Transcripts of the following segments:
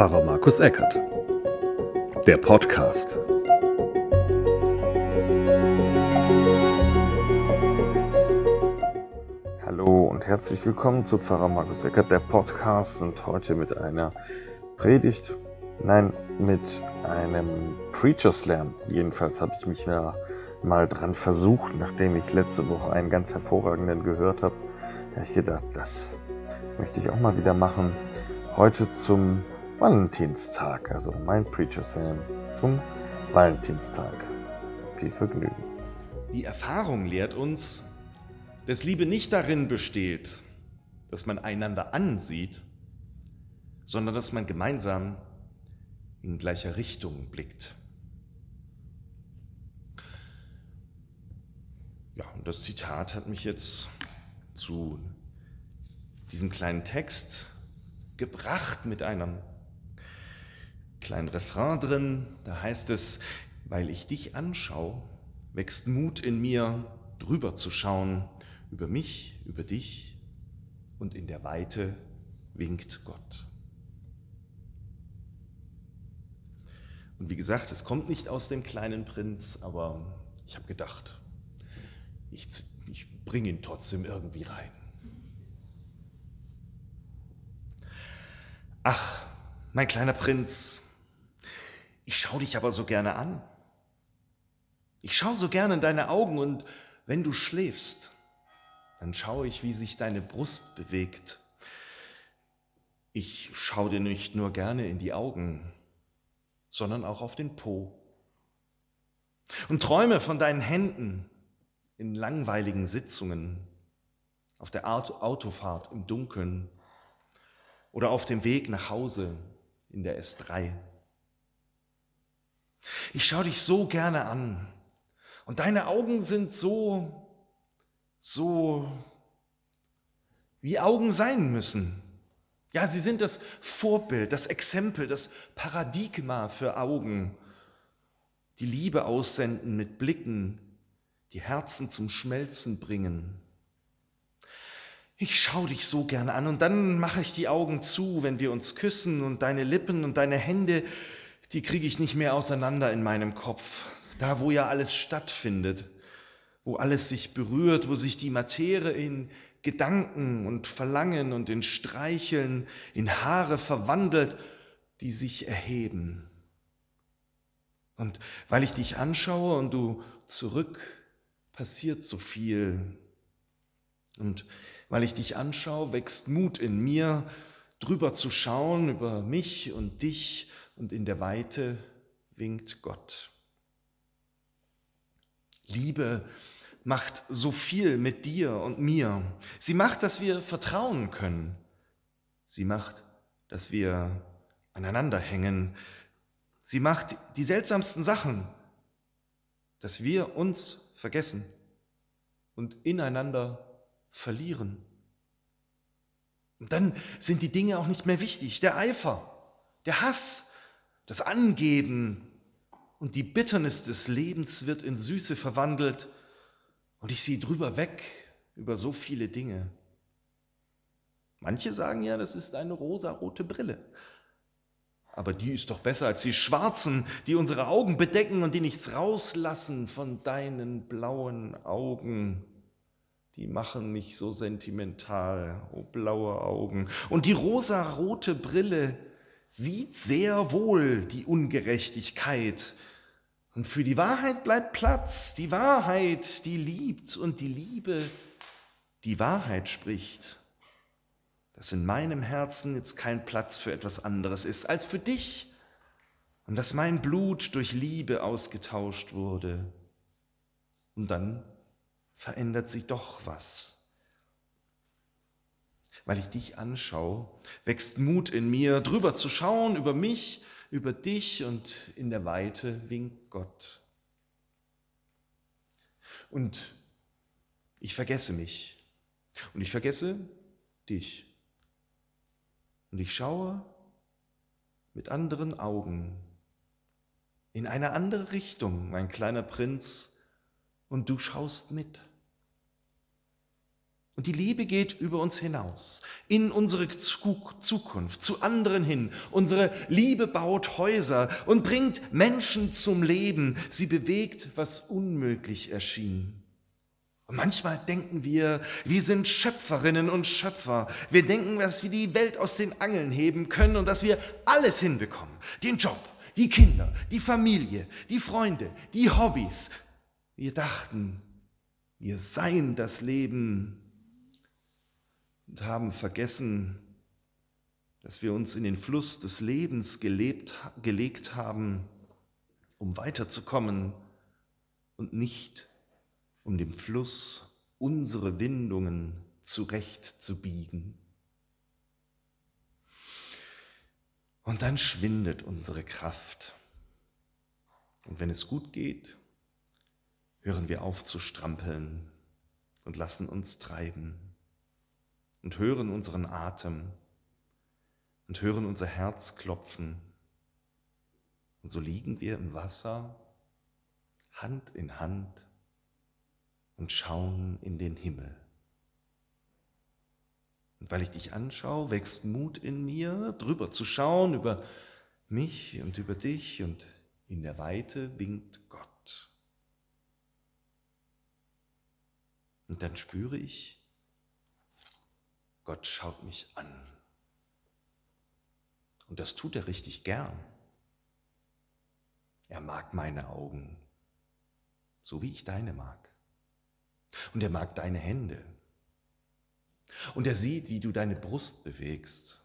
Pfarrer Markus Eckert. Der Podcast. Hallo und herzlich willkommen zu Pfarrer Markus Eckert, der Podcast und heute mit einer Predigt, nein, mit einem Preacher Slam. Jedenfalls habe ich mich ja mal dran versucht, nachdem ich letzte Woche einen ganz hervorragenden gehört habe. Da habe ich gedacht, das möchte ich auch mal wieder machen. Heute zum Valentinstag, also mein Preacher Sam zum Valentinstag. Viel Vergnügen. Die Erfahrung lehrt uns, dass Liebe nicht darin besteht, dass man einander ansieht, sondern dass man gemeinsam in gleicher Richtung blickt. Ja, und das Zitat hat mich jetzt zu diesem kleinen Text gebracht mit einem kleinen Refrain drin. Da heißt es, weil ich dich anschaue, wächst Mut in mir, drüber zu schauen, über mich, über dich und in der Weite winkt Gott. Und wie gesagt, es kommt nicht aus dem kleinen Prinz, aber ich habe gedacht, ich, ich bringe ihn trotzdem irgendwie rein. Ach, mein kleiner Prinz, ich schaue dich aber so gerne an. Ich schaue so gerne in deine Augen und wenn du schläfst, dann schaue ich, wie sich deine Brust bewegt. Ich schaue dir nicht nur gerne in die Augen, sondern auch auf den Po. Und träume von deinen Händen in langweiligen Sitzungen, auf der Autofahrt im Dunkeln oder auf dem Weg nach Hause in der S3. Ich schaue dich so gerne an. Und deine Augen sind so, so, wie Augen sein müssen. Ja, sie sind das Vorbild, das Exempel, das Paradigma für Augen, die Liebe aussenden mit Blicken, die Herzen zum Schmelzen bringen. Ich schaue dich so gerne an und dann mache ich die Augen zu, wenn wir uns küssen und deine Lippen und deine Hände, die kriege ich nicht mehr auseinander in meinem Kopf. Da, wo ja alles stattfindet, wo alles sich berührt, wo sich die Materie in Gedanken und Verlangen und in Streicheln, in Haare verwandelt, die sich erheben. Und weil ich dich anschaue und du zurück, passiert so viel. Und weil ich dich anschaue, wächst Mut in mir, drüber zu schauen, über mich und dich und in der Weite winkt Gott. Liebe macht so viel mit dir und mir. Sie macht, dass wir vertrauen können. Sie macht, dass wir aneinander hängen. Sie macht die seltsamsten Sachen, dass wir uns vergessen und ineinander verlieren. Und dann sind die Dinge auch nicht mehr wichtig. Der Eifer, der Hass, das Angeben und die Bitternis des Lebens wird in Süße verwandelt und ich sehe drüber weg über so viele Dinge. Manche sagen ja, das ist eine rosarote Brille. Aber die ist doch besser als die schwarzen, die unsere Augen bedecken und die nichts rauslassen von deinen blauen Augen die machen mich so sentimental, oh blaue Augen. Und die rosarote Brille sieht sehr wohl die Ungerechtigkeit. Und für die Wahrheit bleibt Platz, die Wahrheit, die liebt und die Liebe, die Wahrheit spricht. Dass in meinem Herzen jetzt kein Platz für etwas anderes ist als für dich und dass mein Blut durch Liebe ausgetauscht wurde. Und dann verändert sich doch was. Weil ich dich anschaue, wächst Mut in mir, drüber zu schauen, über mich, über dich und in der Weite winkt Gott. Und ich vergesse mich und ich vergesse dich. Und ich schaue mit anderen Augen in eine andere Richtung, mein kleiner Prinz, und du schaust mit. Und die Liebe geht über uns hinaus, in unsere Zukunft, zu anderen hin. Unsere Liebe baut Häuser und bringt Menschen zum Leben. Sie bewegt, was unmöglich erschien. Und manchmal denken wir, wir sind Schöpferinnen und Schöpfer. Wir denken, dass wir die Welt aus den Angeln heben können und dass wir alles hinbekommen. Den Job, die Kinder, die Familie, die Freunde, die Hobbys. Wir dachten, wir seien das Leben haben vergessen, dass wir uns in den Fluss des Lebens gelebt, gelegt haben, um weiterzukommen und nicht um dem Fluss unsere Windungen zurechtzubiegen. Und dann schwindet unsere Kraft. Und wenn es gut geht, hören wir auf zu strampeln und lassen uns treiben und hören unseren Atem und hören unser Herz klopfen. Und so liegen wir im Wasser, Hand in Hand und schauen in den Himmel. Und weil ich dich anschaue, wächst Mut in mir, drüber zu schauen, über mich und über dich und in der Weite winkt Gott. Und dann spüre ich, Gott schaut mich an. Und das tut er richtig gern. Er mag meine Augen, so wie ich deine mag. Und er mag deine Hände. Und er sieht, wie du deine Brust bewegst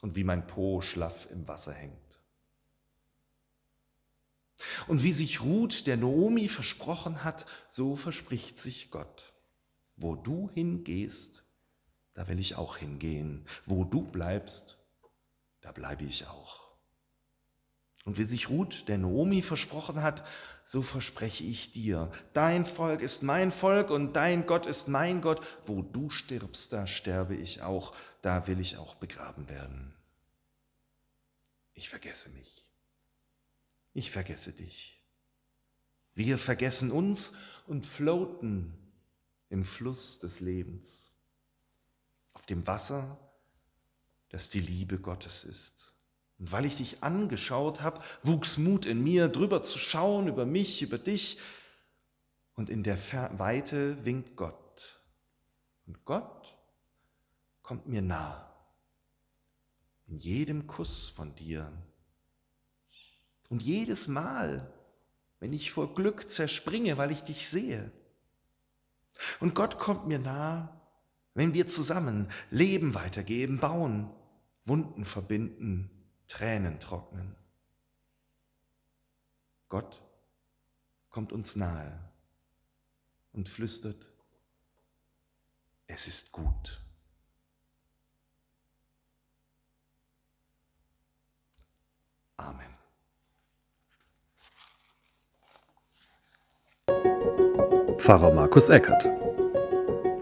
und wie mein Po schlaff im Wasser hängt. Und wie sich Ruth der Naomi versprochen hat, so verspricht sich Gott. Wo du hingehst, da will ich auch hingehen. Wo du bleibst, da bleibe ich auch. Und wie sich Ruth der Naomi versprochen hat, so verspreche ich dir, dein Volk ist mein Volk und dein Gott ist mein Gott. Wo du stirbst, da sterbe ich auch, da will ich auch begraben werden. Ich vergesse mich. Ich vergesse dich. Wir vergessen uns und floaten im Fluss des Lebens, auf dem Wasser, das die Liebe Gottes ist. Und weil ich dich angeschaut habe, wuchs Mut in mir, drüber zu schauen, über mich, über dich. Und in der Weite winkt Gott. Und Gott kommt mir nah. In jedem Kuss von dir. Und jedes Mal, wenn ich vor Glück zerspringe, weil ich dich sehe. Und Gott kommt mir nah, wenn wir zusammen Leben weitergeben, bauen, Wunden verbinden, Tränen trocknen. Gott kommt uns nahe und flüstert, es ist gut. Amen. Pfarrer Markus Eckert.